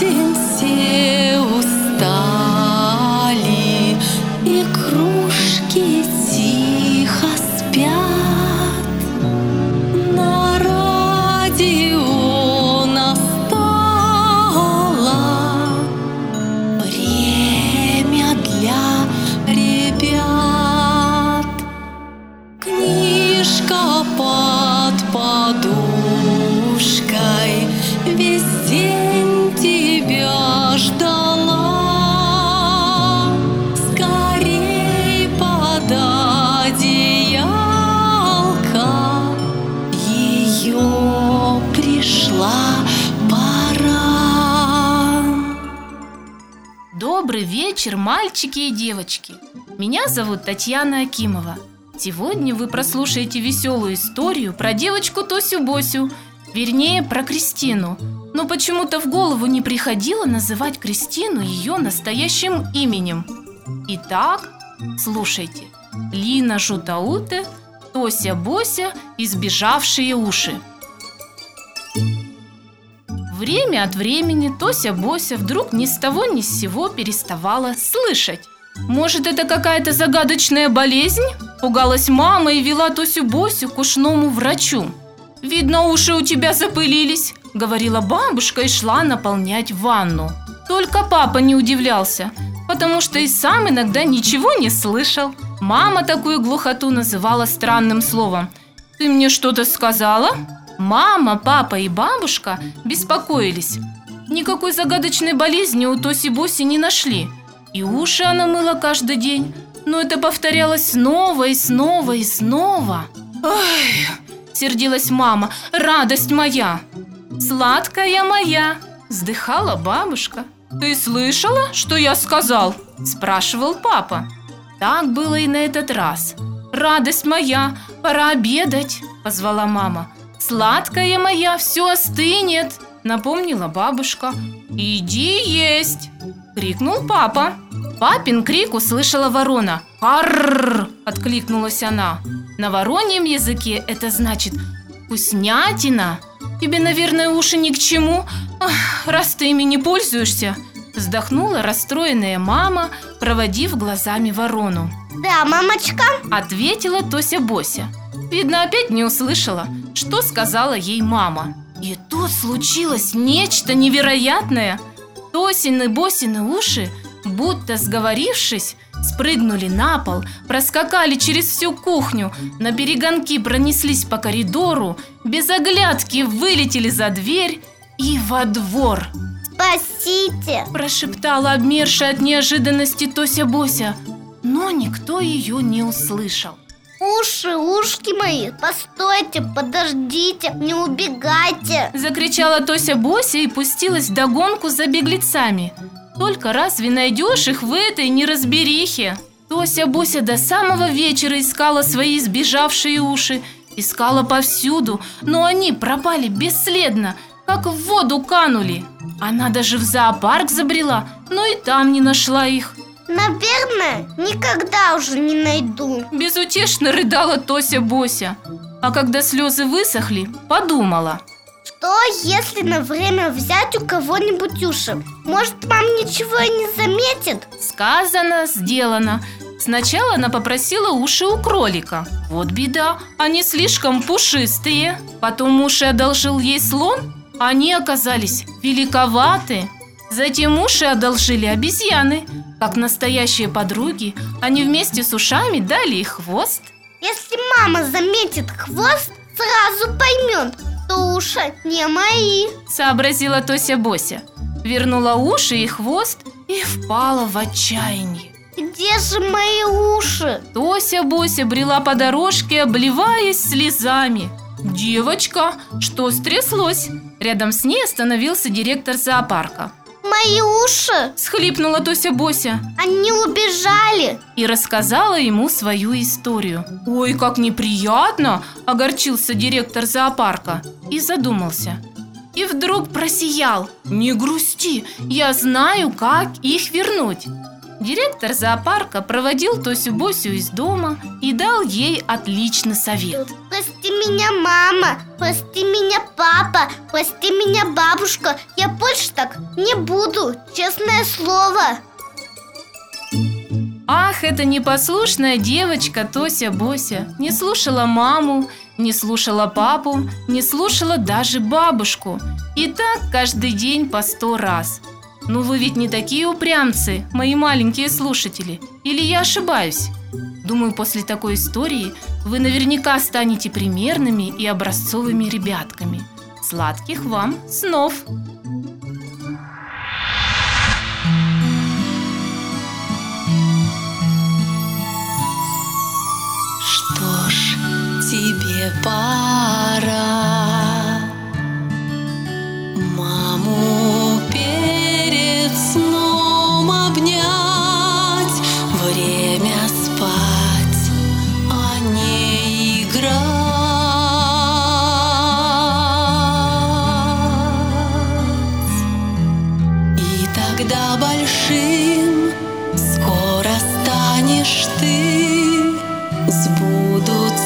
день все Добрый вечер, мальчики и девочки. Меня зовут Татьяна Акимова. Сегодня вы прослушаете веселую историю про девочку Тосю Босю, вернее, про Кристину. Но почему-то в голову не приходило называть Кристину ее настоящим именем. Итак, слушайте. Лина Жутауте, Тося Бося и сбежавшие уши. Время от времени Тося Бося вдруг ни с того ни с сего переставала слышать. Может, это какая-то загадочная болезнь? Пугалась мама и вела Тосю Босю к ушному врачу. «Видно, уши у тебя запылились», — говорила бабушка и шла наполнять ванну. Только папа не удивлялся, потому что и сам иногда ничего не слышал. Мама такую глухоту называла странным словом. «Ты мне что-то сказала?» Мама, папа и бабушка беспокоились. Никакой загадочной болезни у Тоси Боси не нашли. И уши она мыла каждый день. Но это повторялось снова и снова и снова. «Ой!» – сердилась мама. «Радость моя!» «Сладкая моя!» – вздыхала бабушка. «Ты слышала, что я сказал?» – спрашивал папа. Так было и на этот раз. «Радость моя, пора обедать!» – позвала мама. «Сладкая моя, все остынет!» – напомнила бабушка. «Иди есть!» – крикнул папа. Папин крик услышала ворона. «Арррр!» – откликнулась она. На вороньем языке это значит «вкуснятина». Тебе, наверное, уши ни к чему, Ах, раз ты ими не пользуешься. Вздохнула расстроенная мама, проводив глазами ворону. Да, мамочка. Ответила Тося Бося. Видно, опять не услышала, что сказала ей мама. И тут случилось нечто невероятное. Тосины Босины уши, будто сговорившись, спрыгнули на пол, проскакали через всю кухню, на перегонки пронеслись по коридору, без оглядки вылетели за дверь и во двор. Спасите. Прошептала обмершая от неожиданности Тося Бося, но никто ее не услышал. Уши, ушки мои, постойте, подождите, не убегайте. Закричала Тося Бося и пустилась в догонку за беглецами. Только разве найдешь их в этой неразберихе? Тося Бося до самого вечера искала свои сбежавшие уши, искала повсюду, но они пропали бесследно, как в воду канули. Она даже в зоопарк забрела, но и там не нашла их. Наверное, никогда уже не найду. Безутешно рыдала Тося Бося. А когда слезы высохли, подумала. Что, если на время взять у кого-нибудь уши? Может, мам ничего и не заметит? Сказано, сделано. Сначала она попросила уши у кролика. Вот беда, они слишком пушистые. Потом уши одолжил ей слон. Они оказались великоваты. Затем уши одолжили обезьяны. Как настоящие подруги, они вместе с ушами дали ей хвост. Если мама заметит хвост, сразу поймет, что уши не мои. Сообразила Тося Бося. Вернула уши и хвост и впала в отчаяние. Где же мои уши? Тося Бося брела по дорожке, обливаясь слезами. «Девочка, что стряслось?» Рядом с ней остановился директор зоопарка. Мои уши? Схлипнула Тося Бося Они убежали. и рассказала ему свою историю. «Ой, как неприятно!» – огорчился директор зоопарка и задумался. И вдруг просиял. «Не грусти, я знаю, как их вернуть». Директор зоопарка проводил Тосю Босю из дома и дал ей отличный совет. Прости меня, мама, прости меня, папа, прости меня, бабушка. Я больше так не буду, честное слово. Ах, эта непослушная девочка Тося Бося не слушала маму, не слушала папу, не слушала даже бабушку. И так каждый день по сто раз. Ну вы ведь не такие упрямцы, мои маленькие слушатели. Или я ошибаюсь? Думаю, после такой истории вы наверняка станете примерными и образцовыми ребятками. Сладких вам снов! Что ж, тебе пора скоро станешь ты Сбудутся